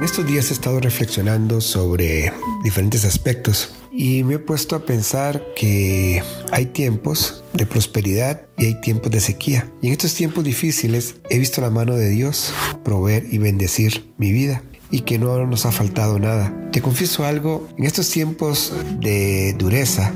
En estos días he estado reflexionando sobre diferentes aspectos y me he puesto a pensar que hay tiempos de prosperidad y hay tiempos de sequía. Y en estos tiempos difíciles he visto la mano de Dios proveer y bendecir mi vida y que no nos ha faltado nada. Te confieso algo, en estos tiempos de dureza,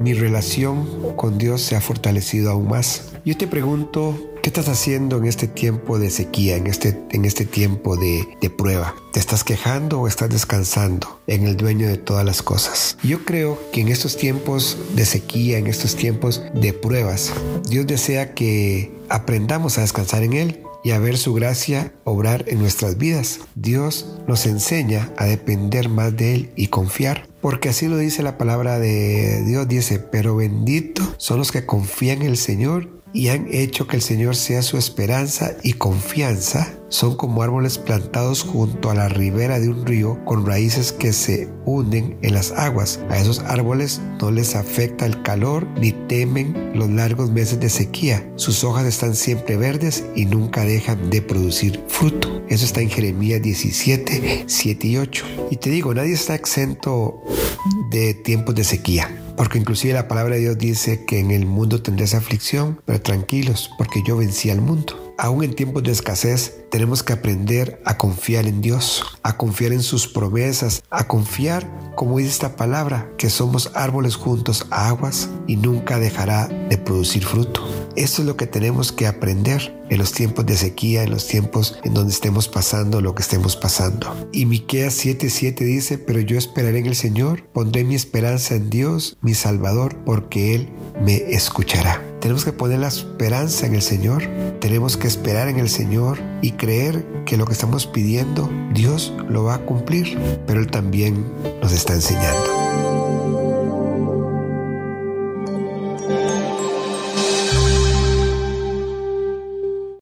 mi relación con Dios se ha fortalecido aún más. Yo te pregunto, ¿qué estás haciendo en este tiempo de sequía, en este, en este tiempo de, de prueba? ¿Te estás quejando o estás descansando en el dueño de todas las cosas? Yo creo que en estos tiempos de sequía, en estos tiempos de pruebas, Dios desea que aprendamos a descansar en Él y a ver su gracia obrar en nuestras vidas. Dios nos enseña a depender más de Él y confiar. Porque así lo dice la palabra de Dios, dice, pero bendito son los que confían en el Señor y han hecho que el Señor sea su esperanza y confianza, son como árboles plantados junto a la ribera de un río con raíces que se hunden en las aguas. A esos árboles no les afecta el calor ni temen los largos meses de sequía. Sus hojas están siempre verdes y nunca dejan de producir fruto. Eso está en Jeremías 17, 7 y 8. Y te digo, nadie está exento de tiempos de sequía. Porque inclusive la palabra de Dios dice que en el mundo tendrás aflicción, pero tranquilos, porque yo vencí al mundo. Aún en tiempos de escasez tenemos que aprender a confiar en Dios, a confiar en sus promesas, a confiar, como dice esta palabra, que somos árboles juntos a aguas y nunca dejará de producir fruto. Esto es lo que tenemos que aprender en los tiempos de sequía, en los tiempos en donde estemos pasando lo que estemos pasando. Y Miqueas 7:7 dice, "Pero yo esperaré en el Señor, pondré mi esperanza en Dios, mi Salvador, porque él me escuchará." Tenemos que poner la esperanza en el Señor, tenemos que esperar en el Señor y creer que lo que estamos pidiendo Dios lo va a cumplir, pero Él también nos está enseñando.